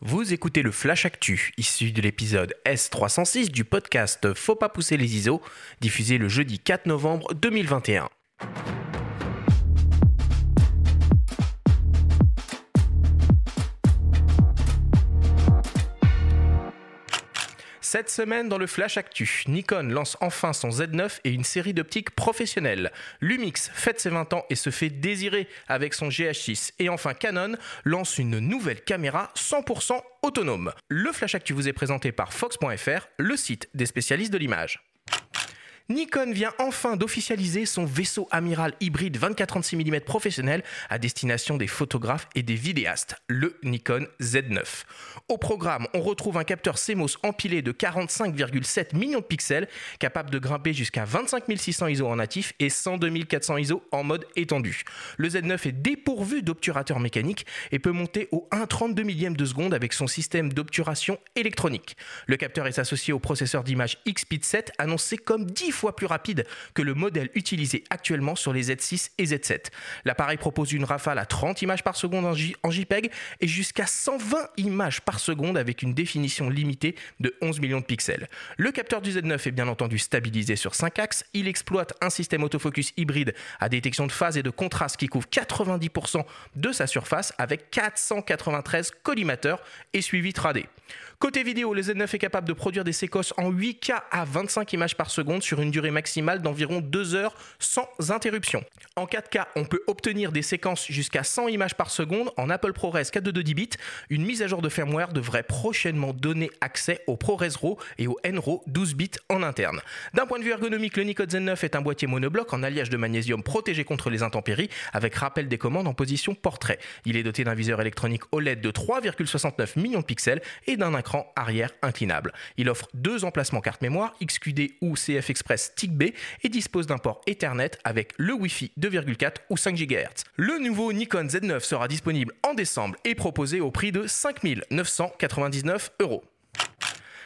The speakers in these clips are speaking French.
Vous écoutez le Flash Actu, issu de l'épisode S306 du podcast Faut pas pousser les ISO, diffusé le jeudi 4 novembre 2021. Cette semaine dans le Flash Actu, Nikon lance enfin son Z9 et une série d'optiques professionnelles. Lumix fête ses 20 ans et se fait désirer avec son GH6. Et enfin Canon lance une nouvelle caméra 100% autonome. Le Flash Actu vous est présenté par Fox.fr, le site des spécialistes de l'image. Nikon vient enfin d'officialiser son vaisseau amiral hybride 24-36 mm professionnel à destination des photographes et des vidéastes, le Nikon Z9. Au programme, on retrouve un capteur CMOS empilé de 45,7 millions de pixels, capable de grimper jusqu'à 25 600 ISO en natif et 102 400 ISO en mode étendu. Le Z9 est dépourvu d'obturateur mécanique et peut monter au 1,32 millième de seconde avec son système d'obturation électronique. Le capteur est associé au processeur d'image XPID 7 annoncé comme 10 fois plus rapide que le modèle utilisé actuellement sur les Z6 et Z7. L'appareil propose une rafale à 30 images par seconde en, JPEG et jusqu'à 120 images par seconde avec une définition limitée de 11 millions de pixels. Le capteur du Z9 est bien entendu stabilisé sur 5 axes. Il exploite un système autofocus hybride à détection de phase et de contraste qui couvre 90% de sa surface avec 493 collimateurs et suivi 3D. Côté vidéo, le Z9 est capable de produire des séquences en 8K à 25 images par seconde sur une durée maximale d'environ 2 heures sans interruption. En 4K, on peut obtenir des séquences jusqu'à 100 images par seconde en Apple ProRes 422 10 bits. Une mise à jour de firmware devrait prochainement donner accès au ProRes RAW et au NRAW 12 bits en interne. D'un point de vue ergonomique, le Nikon Z9 est un boîtier monobloc en alliage de magnésium protégé contre les intempéries avec rappel des commandes en position portrait. Il est doté d'un viseur électronique OLED de 3,69 millions de pixels et d'un écran arrière inclinable. Il offre deux emplacements carte mémoire, XQD ou CF Express B et dispose d'un port Ethernet avec le Wi-Fi 2,4 ou 5 GHz. Le nouveau Nikon Z9 sera disponible en décembre et proposé au prix de 5 999 euros.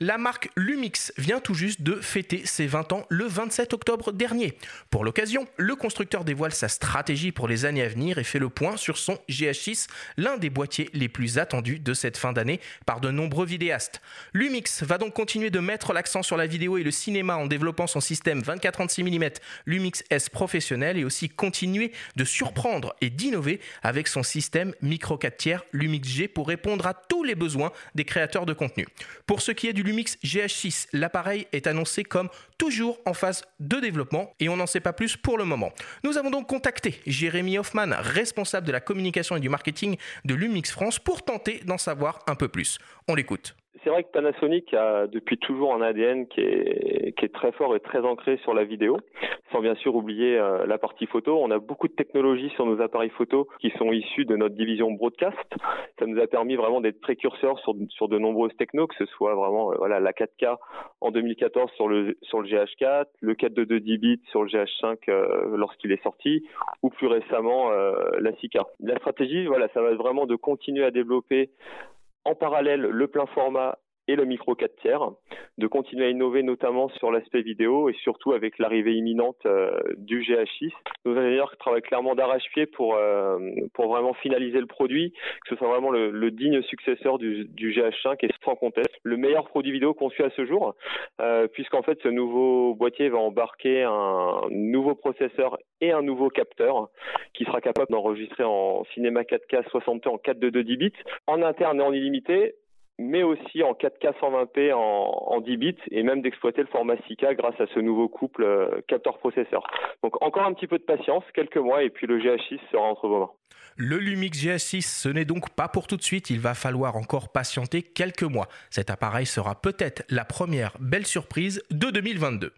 La marque Lumix vient tout juste de fêter ses 20 ans le 27 octobre dernier. Pour l'occasion, le constructeur dévoile sa stratégie pour les années à venir et fait le point sur son GH6, l'un des boîtiers les plus attendus de cette fin d'année par de nombreux vidéastes. Lumix va donc continuer de mettre l'accent sur la vidéo et le cinéma en développant son système 24-36 mm Lumix S professionnel et aussi continuer de surprendre et d'innover avec son système micro 4 tiers Lumix G pour répondre à tous les besoins des créateurs de contenu. Pour ce qui est du Lumix GH6. L'appareil est annoncé comme toujours en phase de développement et on n'en sait pas plus pour le moment. Nous avons donc contacté Jérémy Hoffman, responsable de la communication et du marketing de Lumix France, pour tenter d'en savoir un peu plus. On l'écoute c'est vrai que Panasonic a depuis toujours un ADN qui est, très fort et très ancré sur la vidéo, sans bien sûr oublier euh, la partie photo. On a beaucoup de technologies sur nos appareils photo qui sont issues de notre division broadcast. Ça nous a permis vraiment d'être précurseurs sur, de nombreuses technos, que ce soit vraiment euh, voilà la 4K en 2014 sur le sur le GH4, le 422 10 bits sur le GH5 euh, lorsqu'il est sorti, ou plus récemment la 6K. La stratégie, voilà, ça va vraiment de continuer à développer en parallèle le plein format et le micro 4 tiers, de continuer à innover notamment sur l'aspect vidéo et surtout avec l'arrivée imminente euh, du GH6. Nos ingénieurs travaillent clairement d'arrache-pied pour, euh, pour vraiment finaliser le produit, que ce soit vraiment le, digne successeur du, du, GH5 et sans conteste le meilleur produit vidéo conçu à ce jour, euh, puisqu'en fait ce nouveau boîtier va embarquer un nouveau processeur et un nouveau capteur qui sera capable d'enregistrer en cinéma 4K 60p en 4.2 10 bits en interne et en illimité mais aussi en 4K 120p en, 10 bits et même d'exploiter le format 6K grâce à ce nouveau couple euh, capteur-processeur. Donc encore un petit peu de patience, quelques mois et puis le GH6 sera entre vos mains. Le Lumix GH6, ce n'est donc pas pour tout de suite, il va falloir encore patienter quelques mois. Cet appareil sera peut-être la première belle surprise de 2022.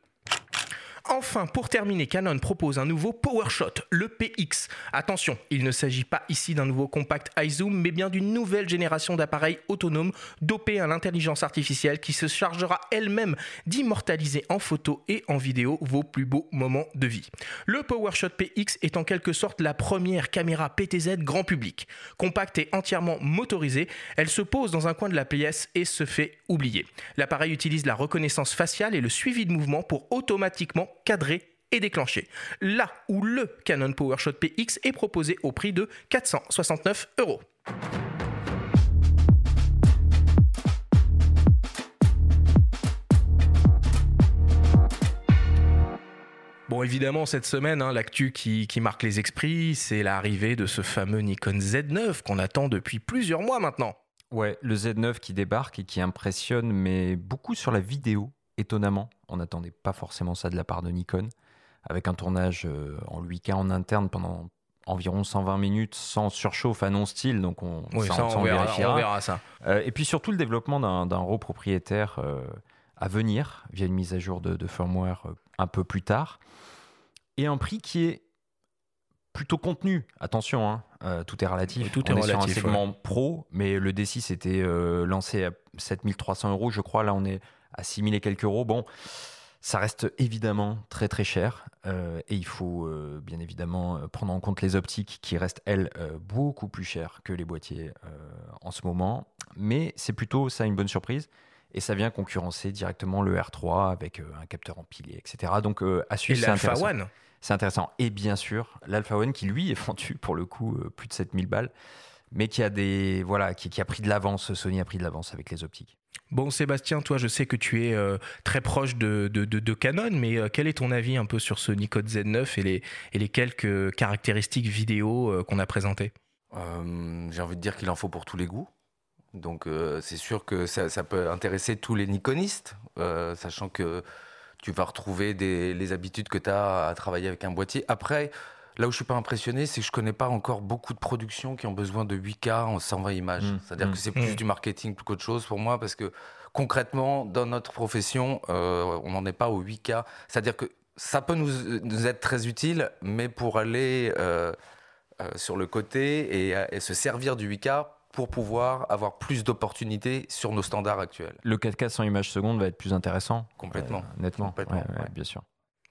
Enfin, pour terminer, Canon propose un nouveau PowerShot, le PX. Attention, il ne s'agit pas ici d'un nouveau compact iZoom, mais bien d'une nouvelle génération d'appareils autonomes dopés à l'intelligence artificielle qui se chargera elle-même d'immortaliser en photo et en vidéo vos plus beaux moments de vie. Le PowerShot PX est en quelque sorte la première caméra PTZ grand public. Compacte et entièrement motorisée, elle se pose dans un coin de la pièce et se fait oublier. L'appareil utilise la reconnaissance faciale et le suivi de mouvement pour automatiquement cadré et déclenché. Là où le Canon PowerShot PX est proposé au prix de 469 euros. Bon, évidemment, cette semaine, hein, l'actu qui, marque les esprits, c'est l'arrivée de ce fameux Nikon Z9 qu'on attend depuis plusieurs mois maintenant. Ouais, le Z9 qui débarque et qui impressionne, mais beaucoup sur la vidéo, étonnamment. On n'attendait pas forcément ça de la part de Nikon, avec un tournage euh, en 8K en interne pendant environ 120 minutes sans surchauffe à non style, donc on, ça, on, verra, ça. Euh, et puis surtout le développement d'un RAW propriétaire euh, à venir via une mise à jour de, firmware un peu plus tard, et un prix qui est plutôt contenu. Attention, hein, tout est relatif. tout on est, sur un segment pro, mais le D6 était lancé à 7300 euros, je crois. Là, on est à 6000 et quelques euros. Bon, ça reste évidemment très très cher euh, et il faut euh, bien évidemment euh, prendre en compte les optiques qui restent elles beaucoup plus chères que les boîtiers en ce moment. Mais c'est plutôt ça une bonne surprise et ça vient concurrencer directement le R3 avec un capteur empilé, etc. Donc à suivre. Et l'Alpha One. C'est intéressant. Et bien sûr, l'Alpha One qui lui est vendu pour le coup plus de 7000 balles, mais qui a des voilà qui, qui a pris de l'avance. Sony a pris de l'avance avec les optiques. Bon, Sébastien, toi, je sais que tu es euh, très proche de, Canon, mais euh, quel est ton avis un peu sur ce Nikon Z9 et les, quelques caractéristiques vidéo euh, qu'on a présentées? J'ai envie de dire qu'il en faut pour tous les goûts. Donc, c'est sûr que ça, ça, peut intéresser tous les Nikonistes, sachant que tu vas retrouver des, les habitudes que tu as à travailler avec un boîtier. Après, Là où je suis pas impressionné, c'est que je connais pas encore beaucoup de productions qui ont besoin de 8K en 120 images. Mmh. C'est-à-dire que mmh. c'est plus mmh. du marketing qu'autre chose pour moi, parce que concrètement, dans notre profession, euh, on n'en est pas au 8K. C'est-à-dire que ça peut nous, être très utile, mais pour aller euh, euh, sur le côté et, se servir du 8K pour pouvoir avoir plus d'opportunités sur nos standards actuels. Le 4K 100 images secondes va être plus intéressant Complètement. nettement. Complètement, bien sûr.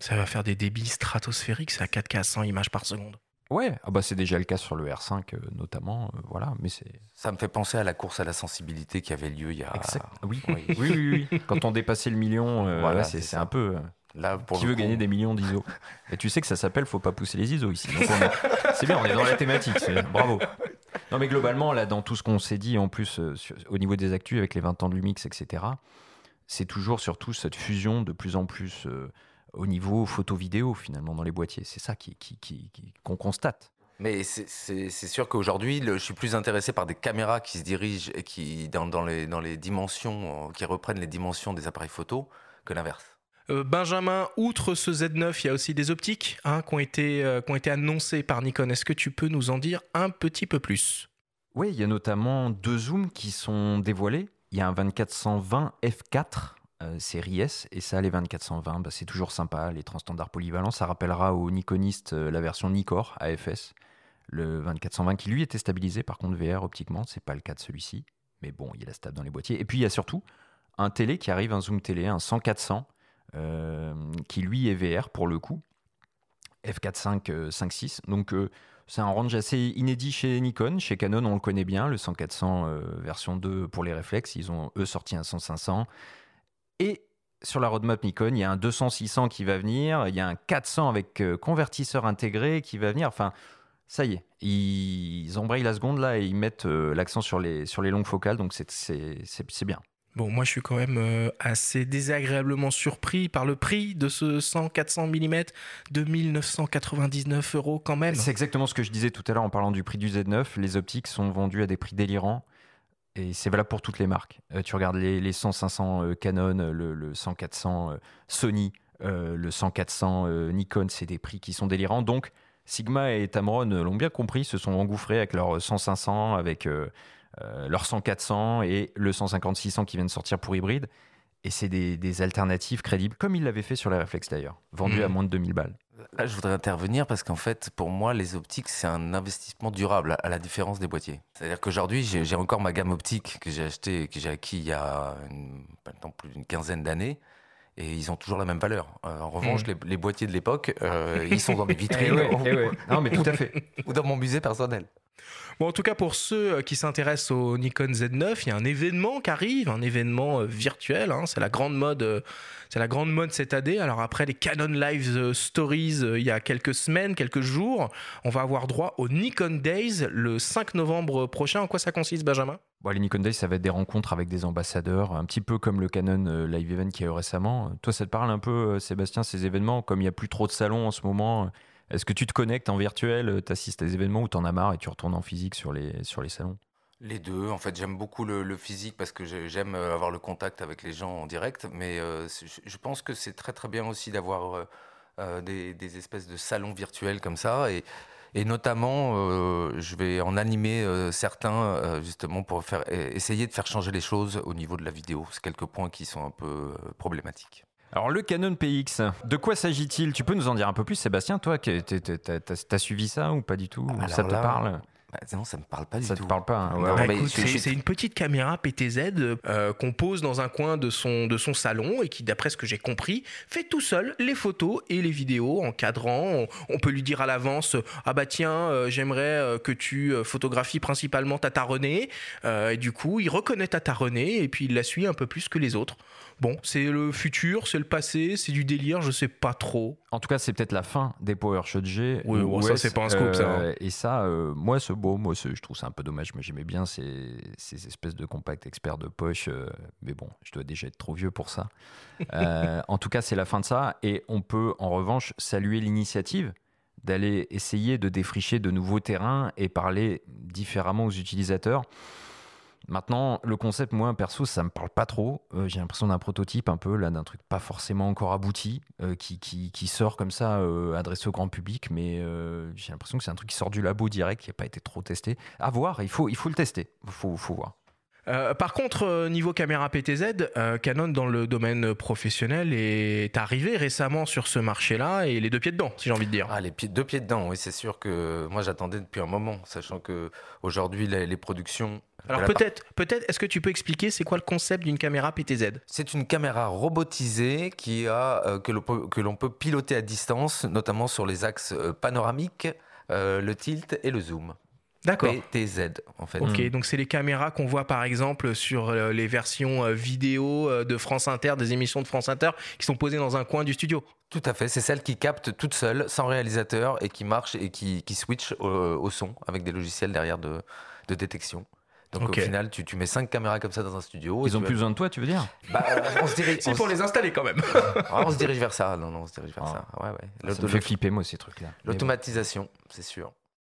Ça va faire des débits stratosphériques, c'est à 4K à 100 images par seconde. Ouais, ah bah c'est déjà le cas sur le R5 euh, notamment, euh, voilà. Mais c'est. Ça me fait penser à la course à la sensibilité qui avait lieu il y a. Oui. oui. oui, oui, Quand on dépassait le million, euh, voilà, c'est un peu. Là, pour qui veut gagner des millions d'ISO Et tu sais que ça s'appelle faut pas pousser les ISO ici. C'est bien, on est dans la thématique. Bravo. Non mais globalement là, dans tout ce qu'on s'est dit en plus au niveau des actus avec les 20 ans de Lumix, etc. C'est toujours surtout cette fusion de plus en plus au niveau photo-vidéo finalement dans les boîtiers. C'est ça qu'on qui, qui, qu'on constate. Mais c'est sûr qu'aujourd'hui, je suis plus intéressé par des caméras qui se dirigent et qui dans, dans, les, dans les dimensions, euh, qui reprennent les dimensions des appareils photo que l'inverse. Euh, Benjamin, outre ce Z9, il y a aussi des optiques hein, qui, ont été, euh, qui ont été annoncées par Nikon. Est-ce que tu peux nous en dire un petit peu plus? Oui, il y a notamment deux zooms qui sont dévoilés. Il y a un 2420 f4 euh, série S, et ça, les 2420, bah, c'est toujours sympa, les transstandards polyvalents. Ça rappellera aux Nikonistes euh, la version Nikkor AFS, le 2420 qui lui était stabilisé par contre VR optiquement, c'est pas le cas de celui-ci, mais bon, il est stable dans les boîtiers. Et puis il y a surtout un télé qui arrive, un zoom télé, un 100-400, euh, qui lui est VR pour le coup, f4.5, 5.6, donc c'est un range assez inédit chez Nikon. Chez Canon, on le connaît bien, le 100-400 version 2 pour les réflexes. Ils ont eux sorti un 100-500. Et sur la roadmap Nikon, il y a un 200-600 qui va venir, il y a un 400 avec euh, convertisseur intégré qui va venir. Enfin, ça y est, ils embrayent la seconde là et ils mettent euh, l'accent sur les, sur les longues focales, donc c'est bien. Bon, moi je suis quand même euh, assez désagréablement surpris par le prix de ce 100-400 mm de 1999 euros quand même. C'est exactement ce que je disais tout à l'heure en parlant du prix du Z9. Les optiques sont vendues à des prix délirants. Et c'est valable pour toutes les marques. Euh, tu regardes les, les 100-500 euh, Canon, le, le 100-400 euh, Sony, le 100-400 Nikon, c'est des prix qui sont délirants. Donc, Sigma et Tamron l'ont bien compris, se sont engouffrés avec leur 100-500, avec leur 100-400 et le 150-600 qui viennent de sortir pour hybride. Et c'est des, des, alternatives crédibles, comme ils l'avaient fait sur les réflexes d'ailleurs, vendus à mmh. moins de 2000 balles. Là, je voudrais intervenir parce qu'en fait, pour moi, les optiques, c'est un investissement durable, à la différence des boîtiers. C'est-à-dire qu'aujourd'hui, j'ai encore ma gamme optique que j'ai acheté, que j'ai acquis il y a maintenant plus d'une quinzaine d'années. Et ils ont toujours la même valeur. Euh, en revanche, mmh. les, boîtiers de l'époque, euh, ils sont dans des vitrines. Eh eh non, mais tout à fait. ou dans mon musée personnel. Bon, en tout cas, pour ceux euh, qui s'intéressent au Nikon Z9, il y a un événement qui arrive, un événement euh, virtuel. Hein. c'est la grande mode, euh, c'est la grande mode cette année. Alors après les Canon Live Stories, il y a quelques semaines, quelques jours, on va avoir droit au Nikon Days le 5 novembre prochain. En quoi ça consiste, Benjamin? Les Nikon Days, ça va être des rencontres avec des ambassadeurs, un petit peu comme le Canon Live Event qui a eu récemment. Toi, ça te parle un peu, Sébastien, ces événements? Comme il n'y a plus trop de salons en ce moment, est-ce que tu te connectes en virtuel, tu assistes à des événements ou tu en as marre et tu retournes en physique sur les, sur les salons? Les deux, en fait, j'aime beaucoup le, physique parce que j'aime avoir le contact avec les gens en direct, mais je pense que c'est très très bien aussi d'avoir des, espèces de salons virtuels comme ça. Et, notamment, euh, je vais en animer euh, certains euh, justement pour essayer de faire changer les choses au niveau de la vidéo. C'est quelques points qui sont un peu problématiques. Alors le Canon PX, de quoi s'agit-il? Tu peux nous en dire un peu plus, Sébastien Toi, t'as suivi ça ou pas du tout? Ça te parle? bah, non, ça me parle pas du tout. Ça te parle pas. Hein. Bah, c'est une petite caméra PTZ euh, qu'on pose dans un coin de son, de son salon et qui, d'après ce que j'ai compris, fait tout seul les photos et les vidéos en cadrant. On, peut lui dire à l'avance Ah bah tiens, euh, j'aimerais euh, que tu photographies principalement Tata René. et du coup, il reconnaît Tata René et puis il la suit un peu plus que les autres. Bon, c'est le futur, c'est le passé, c'est du délire, je sais pas trop. En tout cas, c'est peut-être la fin des PowerShot G. Oui, ça, c'est pas un scoop, ça. Hein. Et ça, moi, ce beau, moi, je trouve ça un peu dommage. Moi, j'aimais bien ces, ces, espèces de compacts experts de poche. Euh, mais bon, je dois déjà être trop vieux pour ça. Euh, en tout cas, c'est la fin de ça. Et on peut, en revanche, saluer l'initiative d'aller essayer de défricher de nouveaux terrains et parler différemment aux utilisateurs. Maintenant, le concept, moi, perso, ça me parle pas trop. Euh, j'ai l'impression d'un prototype un peu, là, d'un truc pas forcément encore abouti, euh, qui, sort comme ça, euh, adressé au grand public, mais j'ai l'impression que c'est un truc qui sort du labo direct, qui n'a pas été trop testé. À voir, il faut, le tester, il faut voir. Par contre, niveau caméra PTZ, Canon dans le domaine professionnel est arrivé récemment sur ce marché-là et les deux pieds dedans, si j'ai envie de dire. Ah, les pieds, deux pieds dedans, oui, c'est sûr que moi j'attendais depuis un moment, sachant que aujourd'hui les, les productions alors peut-être, peut-être, est-ce que tu peux expliquer c'est quoi le concept d'une caméra PTZ C'est une caméra robotisée qui a euh, que l'on peut, piloter à distance, notamment sur les axes euh, panoramiques, euh, le tilt et le zoom. D'accord. PTZ en fait. Ok, donc c'est les caméras qu'on voit par exemple sur les versions vidéo de France Inter, des émissions de France Inter, qui sont posées dans un coin du studio. Tout à fait, c'est celle qui capte toute seule, sans réalisateur, et qui marche et qui, switch au, son avec des logiciels derrière de détection. Donc au final, tu, tu, mets cinq caméras comme ça dans un studio. Ils ont plus besoin de toi, tu veux dire? Bah, on se dirige. C'est pour les installer quand même. Ah, on se dirige vers ça. Non, non, on se dirige vers ah. ça. Ouais, ouais. Ça me fait flipper moi ces trucs-là. L'automatisation, c'est sûr.